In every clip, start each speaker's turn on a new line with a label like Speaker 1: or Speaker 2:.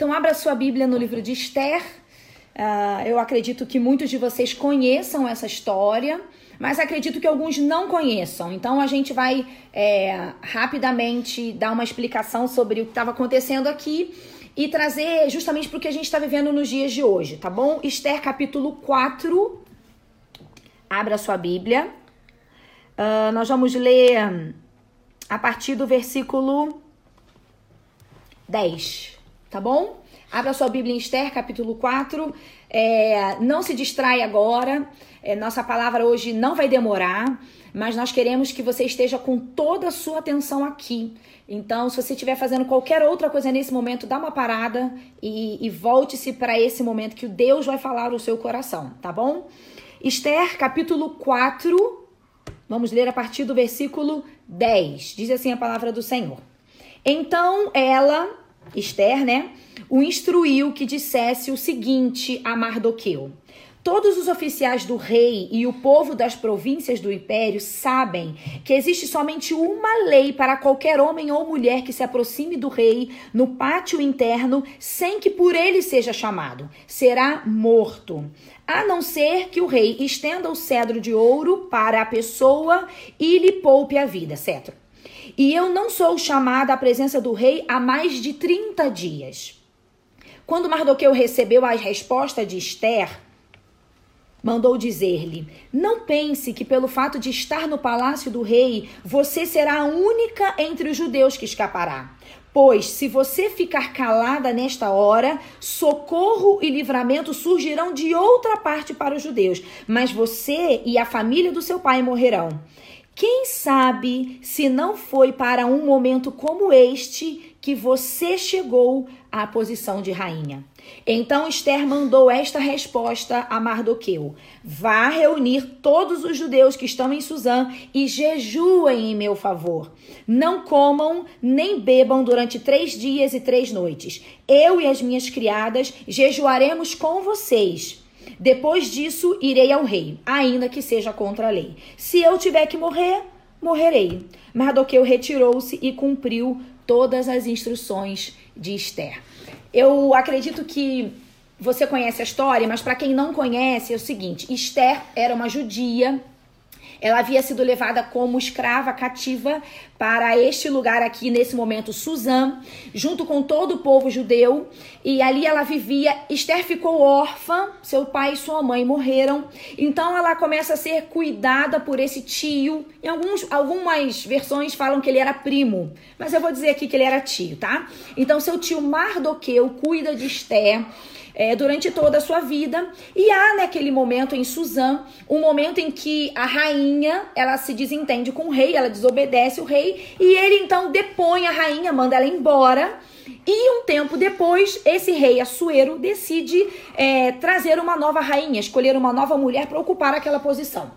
Speaker 1: Então, abra sua Bíblia no livro de Esther. Uh, eu acredito que muitos de vocês conheçam essa história, mas acredito que alguns não conheçam. Então, a gente vai é, rapidamente dar uma explicação sobre o que estava acontecendo aqui e trazer justamente para o que a gente está vivendo nos dias de hoje, tá bom? Esther capítulo 4. Abra sua Bíblia. Uh, nós vamos ler a partir do versículo 10, tá bom? Abra sua Bíblia em Esther, capítulo 4. É, não se distrai agora. É, nossa palavra hoje não vai demorar, mas nós queremos que você esteja com toda a sua atenção aqui. Então, se você estiver fazendo qualquer outra coisa nesse momento, dá uma parada e, e volte-se para esse momento que Deus vai falar o seu coração, tá bom? Esther, capítulo 4. Vamos ler a partir do versículo 10. Diz assim a palavra do Senhor. Então ela, Esther, né, o instruiu que dissesse o seguinte a Mardoqueu: Todos os oficiais do rei e o povo das províncias do império sabem que existe somente uma lei para qualquer homem ou mulher que se aproxime do rei no pátio interno sem que por ele seja chamado. Será morto a não ser que o rei estenda o cedro de ouro para a pessoa e lhe poupe a vida, certo? E eu não sou chamada à presença do rei há mais de 30 dias. Quando Mardoqueu recebeu a resposta de Esther, mandou dizer-lhe: Não pense que pelo fato de estar no palácio do rei, você será a única entre os judeus que escapará. Pois, se você ficar calada nesta hora, socorro e livramento surgirão de outra parte para os judeus, mas você e a família do seu pai morrerão. Quem sabe se não foi para um momento como este que você chegou à posição de rainha? Então Esther mandou esta resposta a Mardoqueu: Vá reunir todos os judeus que estão em Suzã e jejuem em meu favor. Não comam nem bebam durante três dias e três noites. Eu e as minhas criadas jejuaremos com vocês. Depois disso, irei ao rei, ainda que seja contra a lei. Se eu tiver que morrer, morrerei. Mardoqueu retirou-se e cumpriu todas as instruções de Esther. Eu acredito que você conhece a história, mas para quem não conhece, é o seguinte: Esther era uma judia ela havia sido levada como escrava cativa para este lugar aqui, nesse momento, Suzã, junto com todo o povo judeu. E ali ela vivia. Esther ficou órfã, seu pai e sua mãe morreram. Então ela começa a ser cuidada por esse tio. Em alguns, algumas versões falam que ele era primo, mas eu vou dizer aqui que ele era tio, tá? Então seu tio Mardoqueu cuida de Esther é, durante toda a sua vida. E há naquele momento em Suzã, um momento em que a rainha ela se desentende com o rei, ela desobedece o rei, e ele então depõe a rainha, manda ela embora. E um tempo depois, esse rei Assuero decide é, trazer uma nova rainha, escolher uma nova mulher para ocupar aquela posição.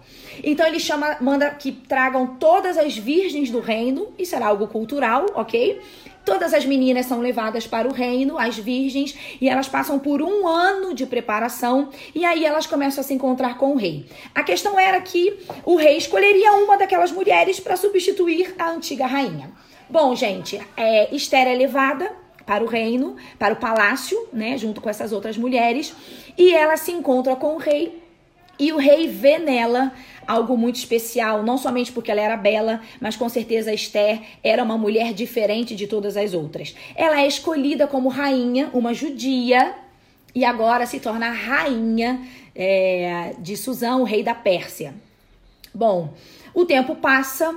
Speaker 1: Então ele chama, manda que tragam todas as virgens do reino, isso era algo cultural, ok? Todas as meninas são levadas para o reino, as virgens, e elas passam por um ano de preparação e aí elas começam a se encontrar com o rei. A questão era que o rei escolheria uma daquelas mulheres para substituir a antiga rainha. Bom, gente, é, Esther é levada para o reino, para o palácio, né, junto com essas outras mulheres, e ela se encontra com o rei e o rei vê nela algo muito especial, não somente porque ela era bela, mas com certeza Esther era uma mulher diferente de todas as outras. Ela é escolhida como rainha, uma judia, e agora se torna rainha é, de Suzão, o rei da Pérsia. Bom, o tempo passa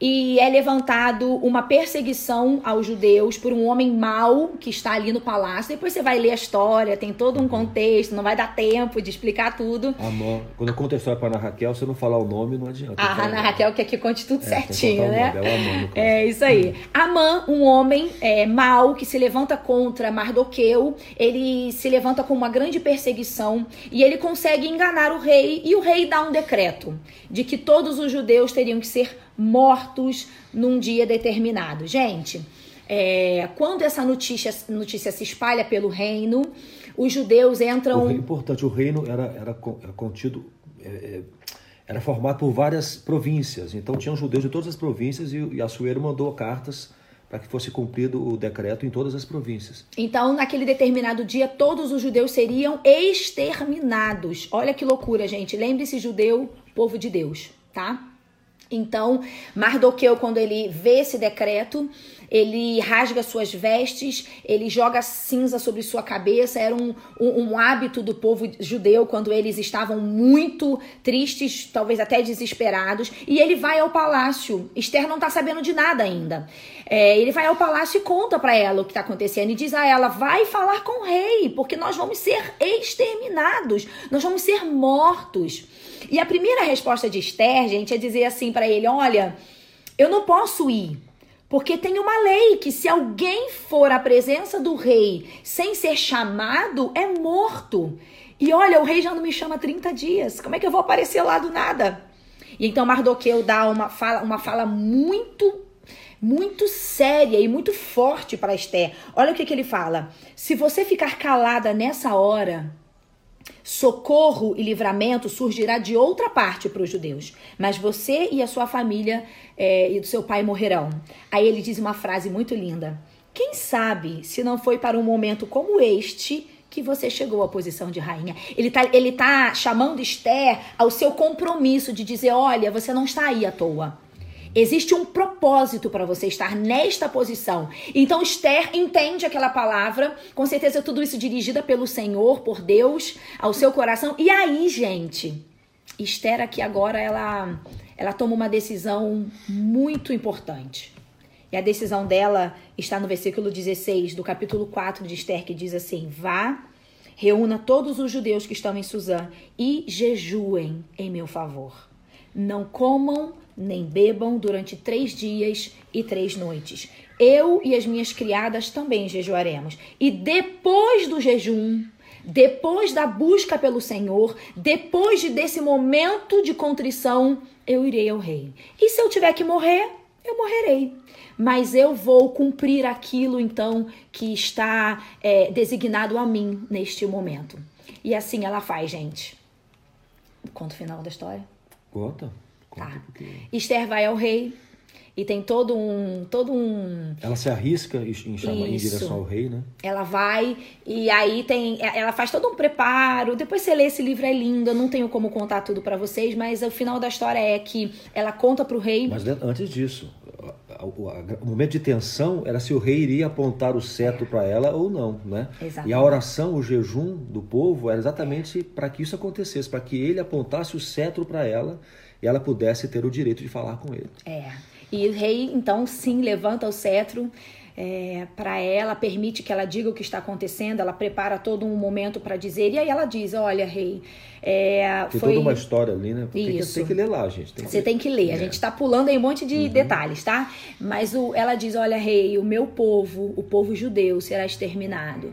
Speaker 1: e é levantado uma perseguição aos judeus por um homem mau que está ali no palácio. Depois você vai ler a história, tem todo um contexto, não vai dar tempo de explicar tudo.
Speaker 2: Amor, quando eu conto a história para Ana Raquel, se eu não falar o nome, não adianta.
Speaker 1: A Ana Raquel quer que conte tudo é, certinho, né? É, Amã, é isso aí. Amã, um homem é, mau que se levanta contra Mardoqueu, ele se levanta com uma grande perseguição e ele consegue enganar o rei e o rei dá um decreto de que todos os judeus teriam que ser mortos num dia determinado. Gente, é, quando essa notícia, notícia se espalha pelo reino, os judeus entram.
Speaker 2: O, importante, o reino era, era, era contido. É, é, era formado por várias províncias. Então tinham judeus de todas as províncias e, e Assuero mandou cartas para que fosse cumprido o decreto em todas as províncias.
Speaker 1: Então, naquele determinado dia, todos os judeus seriam exterminados. Olha que loucura, gente. Lembre-se, judeu, povo de Deus, tá? Então, Mardoqueu, quando ele vê esse decreto, ele rasga suas vestes, ele joga cinza sobre sua cabeça. Era um, um, um, hábito do povo judeu quando eles estavam muito tristes, talvez até desesperados. E ele vai ao palácio. Esther não está sabendo de nada ainda. É, ele vai ao palácio e conta para ela o que está acontecendo e diz a ela: vai falar com o rei, porque nós vamos ser exterminados, nós vamos ser mortos. E a primeira resposta de Esther, gente, é dizer assim para ele: olha, eu não posso ir. Porque tem uma lei que se alguém for à presença do rei sem ser chamado, é morto. E olha, o rei já não me chama há 30 dias. Como é que eu vou aparecer lá do nada? E então Mardoqueu dá uma fala, uma fala muito muito séria e muito forte para Esther. Olha o que, que ele fala: se você ficar calada nessa hora, socorro e livramento surgirá de outra parte para os judeus, mas você e a sua família é, e do seu pai morrerão. Aí ele diz uma frase muito linda: Quem sabe se não foi para um momento como este que você chegou à posição de rainha. Ele tá, ele tá chamando Esther ao seu compromisso de dizer: olha, você não está aí à toa. Existe um propósito para você estar nesta posição. Então Esther entende aquela palavra, com certeza tudo isso dirigida pelo Senhor, por Deus, ao seu coração. E aí, gente, Esther aqui agora ela ela toma uma decisão muito importante. E a decisão dela está no versículo 16 do capítulo 4 de Esther, que diz assim: Vá, reúna todos os judeus que estão em Suzã e jejuem em meu favor. Não comam nem bebam durante três dias e três noites. Eu e as minhas criadas também jejuaremos. E depois do jejum, depois da busca pelo Senhor, depois de desse momento de contrição, eu irei ao rei. E se eu tiver que morrer, eu morrerei. Mas eu vou cumprir aquilo então que está é, designado a mim neste momento. E assim ela faz, gente. Conta o final da história.
Speaker 2: Conta.
Speaker 1: Tá. Esther vai ao rei e tem todo um todo um
Speaker 2: ela se arrisca em, chamar, em direção ao rei né
Speaker 1: ela vai e aí tem ela faz todo um preparo depois você lê esse livro é lindo eu não tenho como contar tudo para vocês mas o final da história é que ela conta para o rei
Speaker 2: mas antes disso o momento de tensão era se o rei iria apontar o cetro para ela ou não, né? Exatamente. E a oração, o jejum do povo era exatamente para que isso acontecesse, para que ele apontasse o cetro para ela e ela pudesse ter o direito de falar com ele.
Speaker 1: É. E o rei, então, sim, levanta o cetro é, para ela, permite que ela diga o que está acontecendo, ela prepara todo um momento para dizer, e aí ela diz: Olha, rei. É,
Speaker 2: tem
Speaker 1: foi...
Speaker 2: toda uma história ali, né? Tem Isso. Que, tem que ler lá, gente.
Speaker 1: Tem Você tem que ler. É. A gente está pulando aí um monte de uhum. detalhes, tá? Mas o, ela diz: Olha, rei, o meu povo, o povo judeu, será exterminado.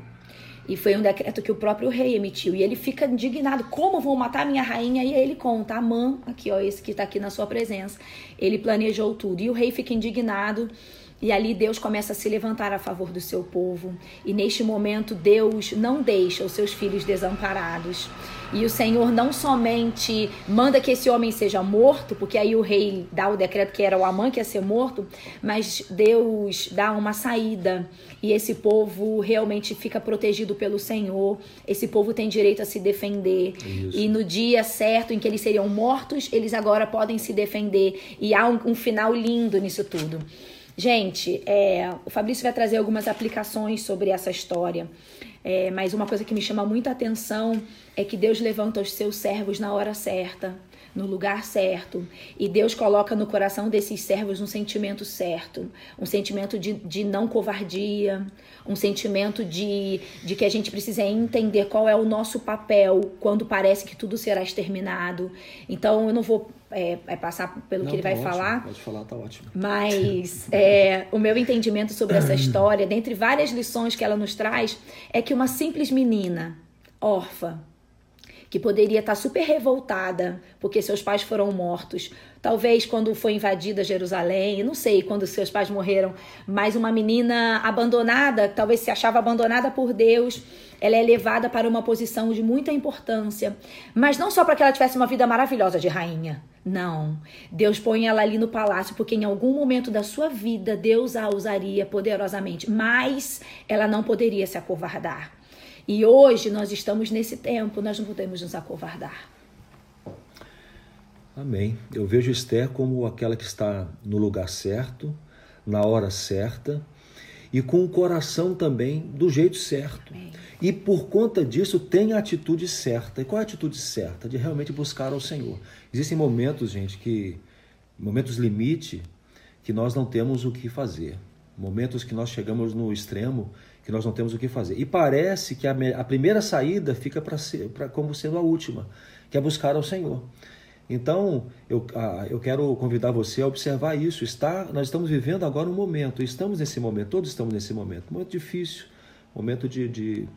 Speaker 1: E foi um decreto que o próprio rei emitiu. E ele fica indignado: como vão matar minha rainha? E aí ele conta: Amã, aqui, ó, esse que está aqui na sua presença. Ele planejou tudo. E o rei fica indignado. E ali Deus começa a se levantar a favor do seu povo. E neste momento, Deus não deixa os seus filhos desamparados. E o Senhor não somente manda que esse homem seja morto, porque aí o rei dá o decreto que era o Amã que ia ser morto, mas Deus dá uma saída e esse povo realmente fica protegido pelo Senhor. Esse povo tem direito a se defender. Isso. E no dia certo em que eles seriam mortos, eles agora podem se defender. E há um, um final lindo nisso tudo. Gente, é, o Fabrício vai trazer algumas aplicações sobre essa história. É, mas uma coisa que me chama muita atenção é que Deus levanta os seus servos na hora certa, no lugar certo. E Deus coloca no coração desses servos um sentimento certo, um sentimento de, de não covardia, um sentimento de, de que a gente precisa entender qual é o nosso papel quando parece que tudo será exterminado. Então eu não vou é, é passar pelo não, que ele tá vai
Speaker 2: ótimo,
Speaker 1: falar.
Speaker 2: Pode falar, tá ótimo.
Speaker 1: Mas é, o meu entendimento sobre essa história, dentre várias lições que ela nos traz, é que uma simples menina, órfã, que poderia estar super revoltada porque seus pais foram mortos. Talvez quando foi invadida Jerusalém, não sei quando seus pais morreram, mas uma menina abandonada, talvez se achava abandonada por Deus, ela é levada para uma posição de muita importância, mas não só para que ela tivesse uma vida maravilhosa de rainha. Não. Deus põe ela ali no palácio porque em algum momento da sua vida Deus a usaria poderosamente, mas ela não poderia se acovardar. E hoje nós estamos nesse tempo, nós não podemos nos acovardar.
Speaker 2: Amém. Eu vejo Esther como aquela que está no lugar certo, na hora certa e com o coração também do jeito certo. Amém. E por conta disso tem a atitude certa. E qual é a atitude certa? De realmente buscar ao Senhor. Existem momentos, gente, que momentos limite que nós não temos o que fazer. Momentos que nós chegamos no extremo que nós não temos o que fazer. E parece que a, a primeira saída fica para ser, pra, como sendo a última, que é buscar ao Senhor. Então, eu, eu quero convidar você a observar isso. Está, nós estamos vivendo agora um momento, estamos nesse momento, todos estamos nesse momento, momento difícil, momento de, de,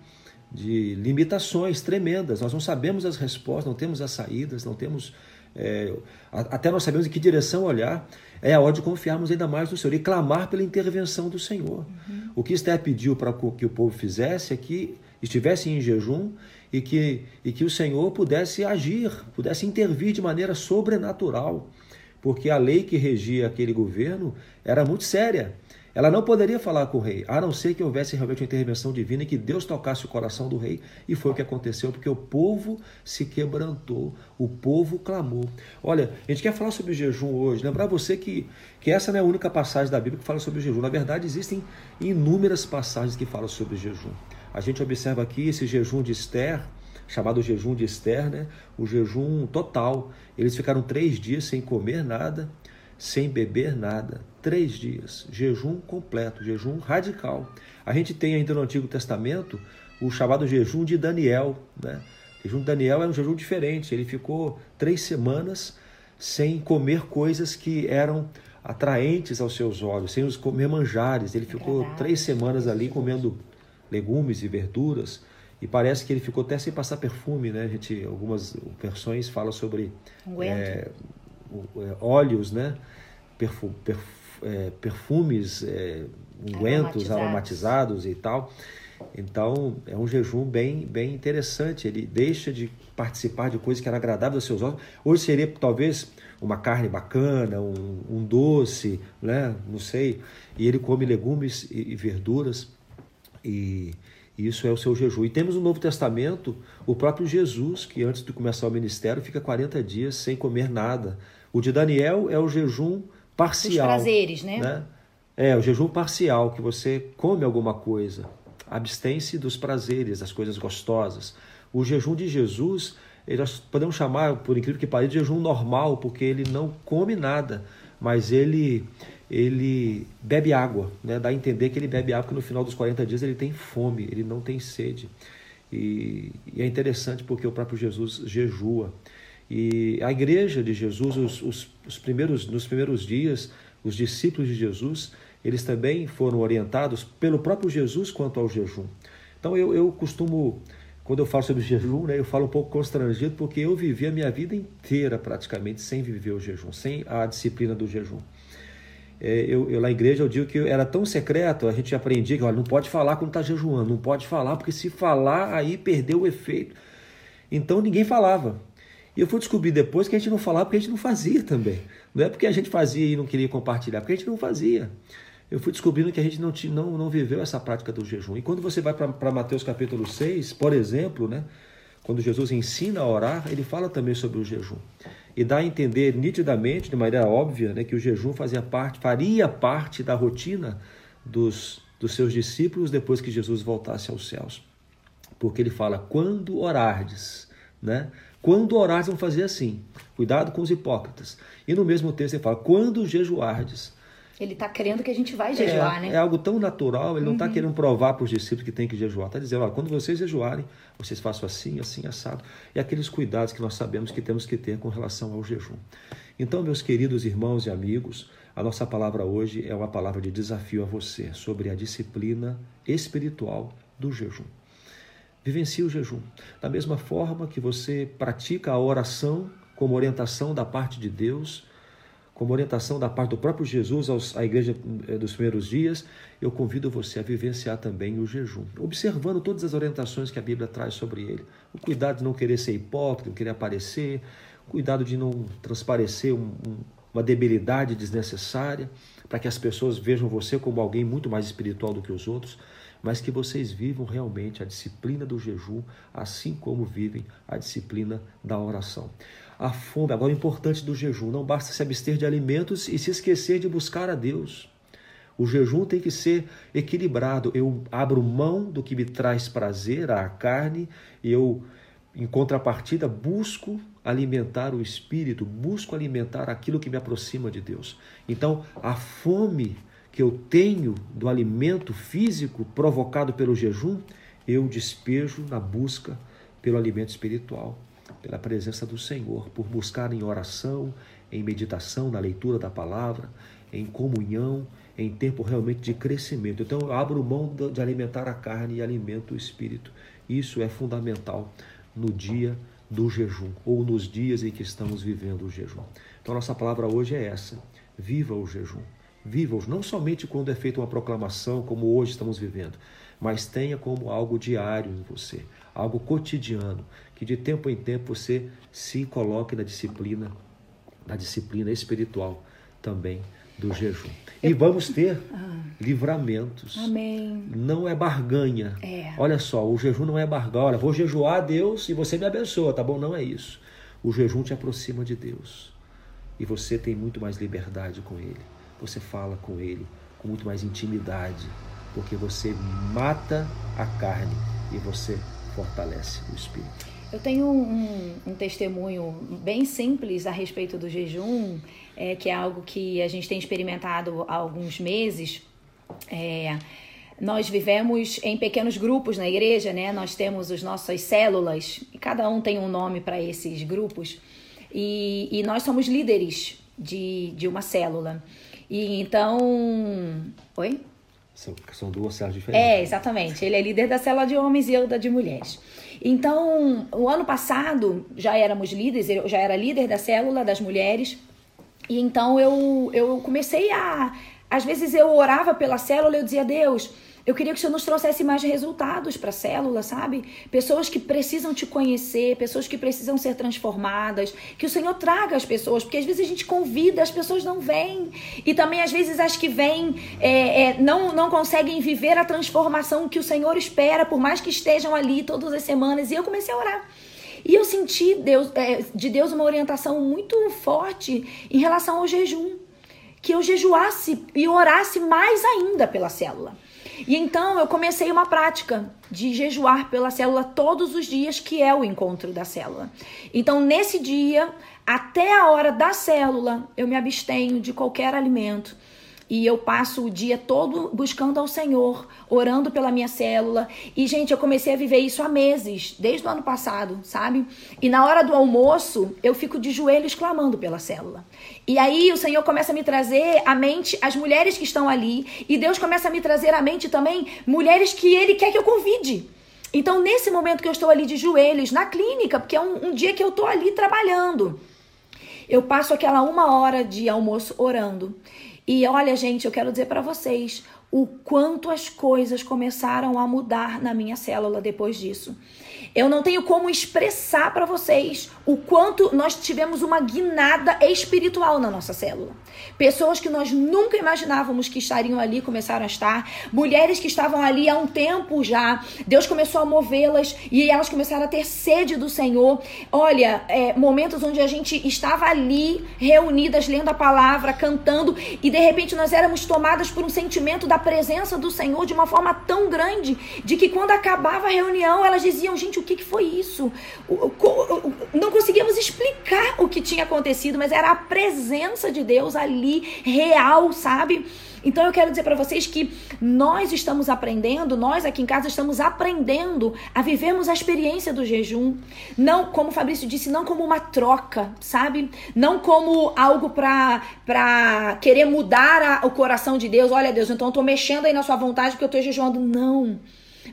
Speaker 2: de limitações tremendas. Nós não sabemos as respostas, não temos as saídas, não temos. É, até nós sabemos em que direção olhar. É a hora de confiarmos ainda mais no Senhor e clamar pela intervenção do Senhor. Uhum. O que Esther pediu para que o povo fizesse é que estivesse em jejum e que, e que o Senhor pudesse agir, pudesse intervir de maneira sobrenatural, porque a lei que regia aquele governo era muito séria. Ela não poderia falar com o rei, a não ser que houvesse realmente uma intervenção divina e que Deus tocasse o coração do rei. E foi o que aconteceu, porque o povo se quebrantou, o povo clamou. Olha, a gente quer falar sobre jejum hoje. Lembrar você que, que essa não é a única passagem da Bíblia que fala sobre jejum. Na verdade, existem inúmeras passagens que falam sobre jejum. A gente observa aqui esse jejum de Esther, chamado jejum de Esther, né? o jejum total. Eles ficaram três dias sem comer nada sem beber nada. Três dias, jejum completo, jejum radical. A gente tem ainda no Antigo Testamento o chamado jejum de Daniel. Né? O jejum de Daniel é um jejum diferente. Ele ficou três semanas sem comer coisas que eram atraentes aos seus olhos, sem os comer manjares. Ele ficou três semanas ali comendo legumes e verduras. E parece que ele ficou até sem passar perfume, né? A gente, algumas versões falam sobre é, é, óleos, né? Perfu, perf, é, perfumes, é, ungüentos aromatizados. aromatizados e tal. Então é um jejum bem, bem interessante. Ele deixa de participar de coisas que eram agradáveis aos seus olhos. Hoje seria talvez uma carne bacana, um, um doce, né? não sei. E ele come legumes e, e verduras. E, isso é o seu jejum. E temos no Novo Testamento o próprio Jesus, que antes de começar o ministério fica 40 dias sem comer nada. O de Daniel é o jejum parcial.
Speaker 1: Os prazeres, né? né?
Speaker 2: É, o jejum parcial, que você come alguma coisa. Abstém-se dos prazeres, das coisas gostosas. O jejum de Jesus, nós podemos chamar, por incrível que pareça, de jejum normal, porque ele não come nada, mas ele ele bebe água, né? dá a entender que ele bebe água, porque no final dos 40 dias ele tem fome, ele não tem sede. E, e é interessante porque o próprio Jesus jejua. E a igreja de Jesus, os, os, os, primeiros, nos primeiros dias, os discípulos de Jesus, eles também foram orientados pelo próprio Jesus quanto ao jejum. Então eu, eu costumo, quando eu falo sobre jejum, né, eu falo um pouco constrangido, porque eu vivi a minha vida inteira praticamente sem viver o jejum, sem a disciplina do jejum. É, eu, eu, na igreja eu digo que era tão secreto, a gente aprendia que olha, não pode falar quando está jejuando, não pode falar, porque se falar aí perdeu o efeito. Então ninguém falava. E eu fui descobrir depois que a gente não falava porque a gente não fazia também. Não é porque a gente fazia e não queria compartilhar, porque a gente não fazia. Eu fui descobrindo que a gente não, não, não viveu essa prática do jejum. E quando você vai para Mateus capítulo 6, por exemplo, né, quando Jesus ensina a orar, ele fala também sobre o jejum. E dá a entender nitidamente, de maneira óbvia, né, que o jejum fazia parte, faria parte da rotina dos, dos seus discípulos depois que Jesus voltasse aos céus. Porque ele fala: quando orardes, né? Quando orares, vão fazer assim. Cuidado com os hipócritas. E no mesmo texto ele fala: quando jejuardes.
Speaker 1: Ele está querendo que a gente vai jejuar,
Speaker 2: é,
Speaker 1: né?
Speaker 2: É algo tão natural, ele não está uhum. querendo provar para os discípulos que tem que jejuar. Está dizendo, ó, quando vocês jejuarem, vocês façam assim, assim, assado. E aqueles cuidados que nós sabemos que temos que ter com relação ao jejum. Então, meus queridos irmãos e amigos, a nossa palavra hoje é uma palavra de desafio a você sobre a disciplina espiritual do jejum. Vivencie o jejum. Da mesma forma que você pratica a oração como orientação da parte de Deus, como orientação da parte do próprio Jesus aos, à igreja eh, dos primeiros dias, eu convido você a vivenciar também o jejum, observando todas as orientações que a Bíblia traz sobre ele. O cuidado de não querer ser hipócrita, não querer aparecer, cuidado de não transparecer um, um, uma debilidade desnecessária, para que as pessoas vejam você como alguém muito mais espiritual do que os outros, mas que vocês vivam realmente a disciplina do jejum, assim como vivem a disciplina da oração a fome. Agora, o importante do jejum: não basta se abster de alimentos e se esquecer de buscar a Deus. O jejum tem que ser equilibrado. Eu abro mão do que me traz prazer, a carne, e eu, em contrapartida, busco alimentar o espírito, busco alimentar aquilo que me aproxima de Deus. Então, a fome que eu tenho do alimento físico provocado pelo jejum, eu despejo na busca pelo alimento espiritual pela presença do Senhor, por buscar em oração, em meditação, na leitura da palavra, em comunhão, em tempo realmente de crescimento. Então eu abro mão de alimentar a carne e alimento o espírito. Isso é fundamental no dia do jejum ou nos dias em que estamos vivendo o jejum. Então nossa palavra hoje é essa: viva o jejum. Viva-os não somente quando é feita uma proclamação, como hoje estamos vivendo, mas tenha como algo diário em você, algo cotidiano, que de tempo em tempo você se coloque na disciplina, na disciplina espiritual também do jejum. E vamos ter ah. livramentos.
Speaker 1: Amém.
Speaker 2: Não é barganha.
Speaker 1: É.
Speaker 2: Olha só, o jejum não é barganha. Olha, vou jejuar a Deus e você me abençoa, tá bom? Não é isso. O jejum te aproxima de Deus. E você tem muito mais liberdade com Ele. Você fala com Ele com muito mais intimidade. Porque você mata a carne e você fortalece o espírito.
Speaker 1: Eu tenho um, um, testemunho bem simples a respeito do jejum, é, que é algo que a gente tem experimentado há alguns meses. É, nós vivemos em pequenos grupos na igreja, né? Nós temos as nossas células, e cada um tem um nome para esses grupos, e, e nós somos líderes de, de uma célula. E então. Oi?
Speaker 2: São, são duas células diferentes.
Speaker 1: É, exatamente. Ele é líder da célula de homens e eu da de mulheres. Então, o ano passado já éramos líderes, eu já era líder da célula das mulheres. E então eu, eu comecei a. Às vezes eu orava pela célula eu dizia, Deus, eu queria que o Senhor nos trouxesse mais resultados para a célula, sabe? Pessoas que precisam te conhecer, pessoas que precisam ser transformadas, que o Senhor traga as pessoas, porque às vezes a gente convida, as pessoas não vêm. E também às vezes as que vêm é, é, não, não conseguem viver a transformação que o Senhor espera, por mais que estejam ali todas as semanas. E eu comecei a orar. E eu senti Deus, é, de Deus uma orientação muito forte em relação ao jejum. Que eu jejuasse e orasse mais ainda pela célula. E então eu comecei uma prática de jejuar pela célula todos os dias, que é o encontro da célula. Então, nesse dia, até a hora da célula, eu me abstenho de qualquer alimento e eu passo o dia todo buscando ao Senhor, orando pela minha célula. E, gente, eu comecei a viver isso há meses, desde o ano passado, sabe? E na hora do almoço, eu fico de joelhos clamando pela célula. E aí o Senhor começa a me trazer à mente as mulheres que estão ali. E Deus começa a me trazer à mente também mulheres que Ele quer que eu convide. Então, nesse momento que eu estou ali de joelhos, na clínica, porque é um, um dia que eu estou ali trabalhando, eu passo aquela uma hora de almoço orando. E olha, gente, eu quero dizer para vocês o quanto as coisas começaram a mudar na minha célula depois disso. Eu não tenho como expressar para vocês o quanto nós tivemos uma guinada espiritual na nossa célula. Pessoas que nós nunca imaginávamos que estariam ali começaram a estar. Mulheres que estavam ali há um tempo já. Deus começou a movê-las e elas começaram a ter sede do Senhor. Olha, é, momentos onde a gente estava ali reunidas, lendo a palavra, cantando e de repente nós éramos tomadas por um sentimento da presença do Senhor de uma forma tão grande de que quando acabava a reunião elas diziam: gente, o que, que foi isso? Não conseguíamos explicar o que tinha acontecido, mas era a presença de Deus ali, real, sabe? Então eu quero dizer para vocês que nós estamos aprendendo, nós aqui em casa estamos aprendendo a vivermos a experiência do jejum, não como o Fabrício disse, não como uma troca, sabe? Não como algo para para querer mudar a, o coração de Deus. Olha, Deus, então eu tô mexendo aí na sua vontade porque eu tô jejuando. Não.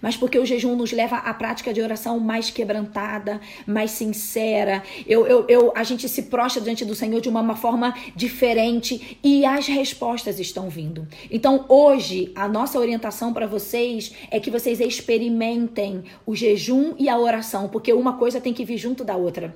Speaker 1: Mas porque o jejum nos leva à prática de oração mais quebrantada, mais sincera. Eu, eu, eu, a gente se prostra diante do Senhor de uma, uma forma diferente e as respostas estão vindo. Então, hoje, a nossa orientação para vocês é que vocês experimentem o jejum e a oração, porque uma coisa tem que vir junto da outra.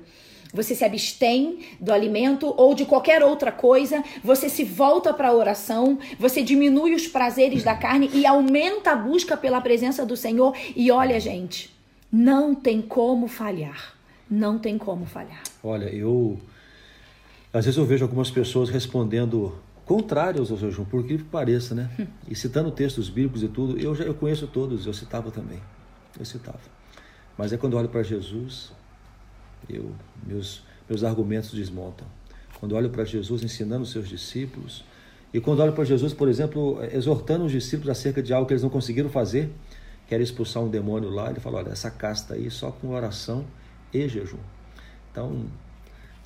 Speaker 1: Você se abstém do alimento ou de qualquer outra coisa, você se volta para a oração, você diminui os prazeres da carne e aumenta a busca pela presença do Senhor. E olha, gente, não tem como falhar. Não tem como falhar.
Speaker 2: Olha, eu. Às vezes eu vejo algumas pessoas respondendo contrários ao jejum, por que pareça, né? Hum. E citando textos bíblicos e tudo, eu já eu conheço todos, eu citava também. Eu citava. Mas é quando eu olho para Jesus, eu, meus, meus argumentos desmontam. Quando olho para Jesus ensinando os seus discípulos, e quando olho para Jesus, por exemplo, exortando os discípulos acerca de algo que eles não conseguiram fazer, quer expulsar um demônio lá, ele fala: olha, essa casta aí só com oração e jejum. Então,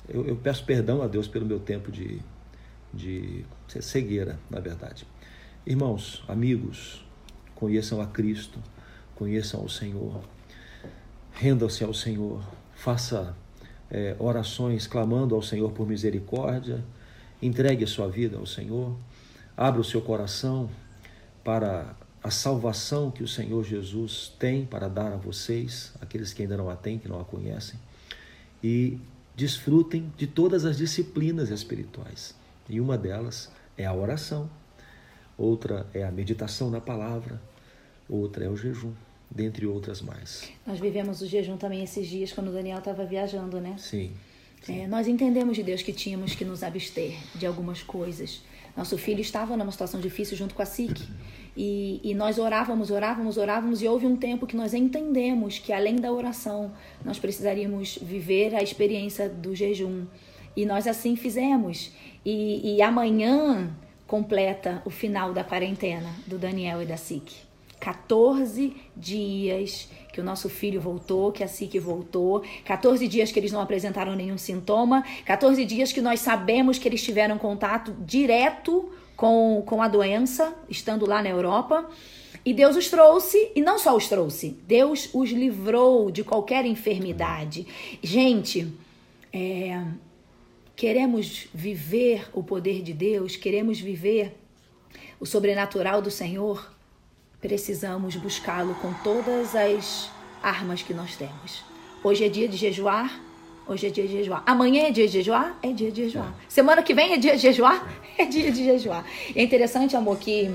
Speaker 2: eu, eu peço perdão a Deus pelo meu tempo de, de cegueira, na verdade. Irmãos, amigos, conheçam a Cristo, conheçam o Senhor, rendam-se ao Senhor, faça é, orações clamando ao Senhor por misericórdia, entregue a sua vida ao Senhor, abra o seu coração para a salvação que o Senhor Jesus tem para dar a vocês, aqueles que ainda não a têm, que não a conhecem, e desfrutem de todas as disciplinas espirituais. E uma delas é a oração, outra é a meditação na palavra, outra é o jejum dentre outras mais.
Speaker 1: Nós vivemos o jejum também esses dias quando o Daniel estava viajando, né?
Speaker 2: Sim.
Speaker 1: sim. É, nós entendemos de Deus que tínhamos que nos abster de algumas coisas. Nosso filho estava numa situação difícil junto com a SIC. E, e nós orávamos, orávamos, orávamos, e houve um tempo que nós entendemos que além da oração, nós precisaríamos viver a experiência do jejum. E nós assim fizemos. E, e amanhã completa o final da quarentena do Daniel e da SIC. 14 dias que o nosso filho voltou, que a SIC voltou, 14 dias que eles não apresentaram nenhum sintoma, 14 dias que nós sabemos que eles tiveram contato direto com, com a doença, estando lá na Europa. E Deus os trouxe, e não só os trouxe, Deus os livrou de qualquer enfermidade. Gente, é, queremos viver o poder de Deus, queremos viver o sobrenatural do Senhor precisamos buscá-lo com todas as armas que nós temos. Hoje é dia de jejuar, hoje é dia de jejuar. Amanhã é dia de jejuar, é dia de jejuar. Semana que vem é dia de jejuar, é dia de jejuar. É interessante, amor, que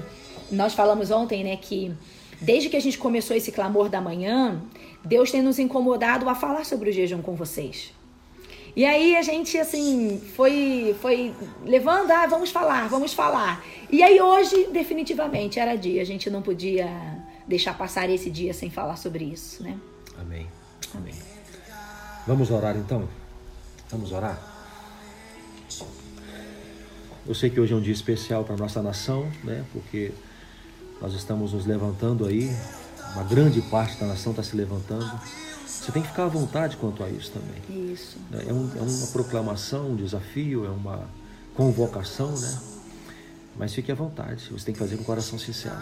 Speaker 1: nós falamos ontem, né, que desde que a gente começou esse clamor da manhã, Deus tem nos incomodado a falar sobre o jejum com vocês. E aí a gente, assim, foi, foi levando, ah, vamos falar, vamos falar. E aí hoje, definitivamente, era dia. A gente não podia deixar passar esse dia sem falar sobre isso, né?
Speaker 2: Amém. Amém. Vamos orar então? Vamos orar? Eu sei que hoje é um dia especial para nossa nação, né? Porque nós estamos nos levantando aí, uma grande parte da nação está se levantando você tem que ficar à vontade quanto a isso também.
Speaker 1: Isso.
Speaker 2: É, um, é uma proclamação, um desafio, é uma convocação, né? Mas fique à vontade, você tem que fazer com o coração sincero.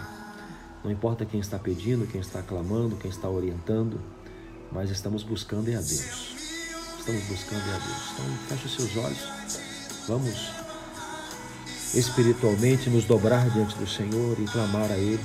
Speaker 2: Não importa quem está pedindo, quem está clamando, quem está orientando, mas estamos buscando é a Deus. Estamos buscando é a Deus. Então, feche os seus olhos. Vamos espiritualmente nos dobrar diante do Senhor e clamar a Ele